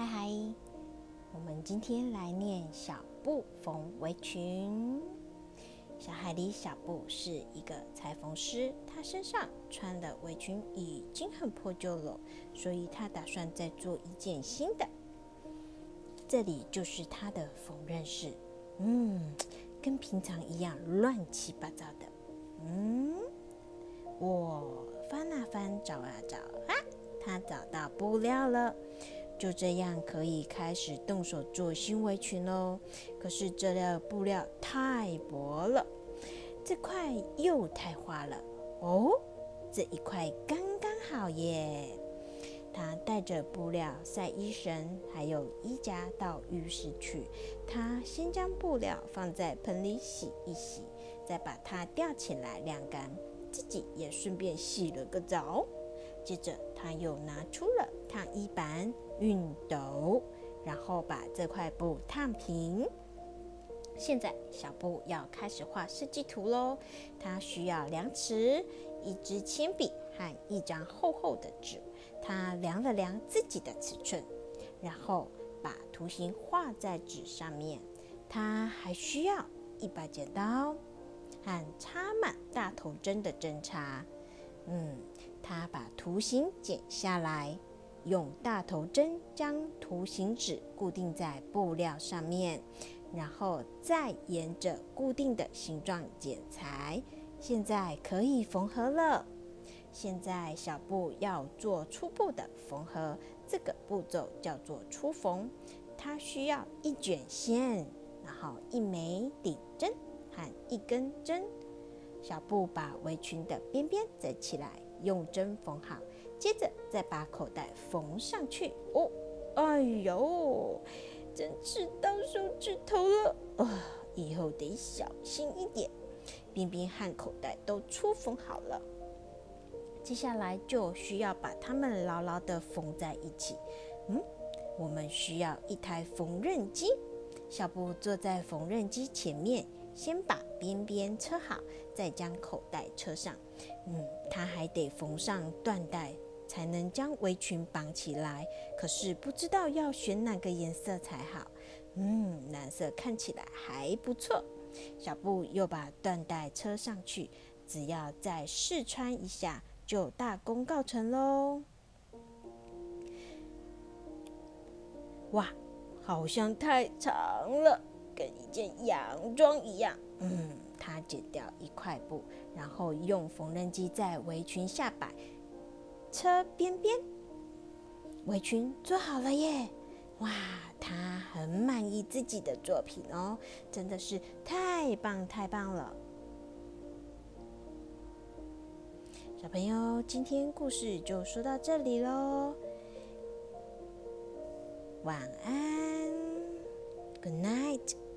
嗨嗨，我们今天来念小布缝围裙。小海狸小布是一个裁缝师，他身上穿的围裙已经很破旧了，所以他打算再做一件新的。这里就是他的缝纫室，嗯，跟平常一样乱七八糟的。嗯，我翻啊翻，找啊找啊，他找到布料了。就这样可以开始动手做新围裙喽。可是这料布料太薄了，这块又太花了。哦，这一块刚刚好耶！他带着布料、晒衣绳还有衣夹到浴室去。他先将布料放在盆里洗一洗，再把它吊起来晾干，自己也顺便洗了个澡。接着他又拿出了烫衣板。熨斗，然后把这块布烫平。现在小布要开始画设计图喽。它需要量尺、一支铅笔和一张厚厚的纸。他量了量自己的尺寸，然后把图形画在纸上面。他还需要一把剪刀和插满大头针的针插。嗯，他把图形剪下来。用大头针将图形纸固定在布料上面，然后再沿着固定的形状剪裁。现在可以缝合了。现在小布要做初步的缝合，这个步骤叫做初缝。它需要一卷线，然后一枚顶针和一根针。小布把围裙的边边折起来，用针缝好。接着再把口袋缝上去哦，哎呦，真是到手指头了啊！以后得小心一点。边边和口袋都粗缝好了，接下来就需要把它们牢牢的缝在一起。嗯，我们需要一台缝纫机。小布坐在缝纫机前面，先把边边车好，再将口袋车上。嗯，他还得缝上缎带。才能将围裙绑起来，可是不知道要选哪个颜色才好。嗯，蓝色看起来还不错。小布又把缎带车上去，只要再试穿一下，就大功告成喽。哇，好像太长了，跟一件洋装一样。嗯，他剪掉一块布，然后用缝纫机在围裙下摆。车边边，围裙做好了耶！哇，他很满意自己的作品哦，真的是太棒太棒了！小朋友，今天故事就说到这里喽，晚安，Good night。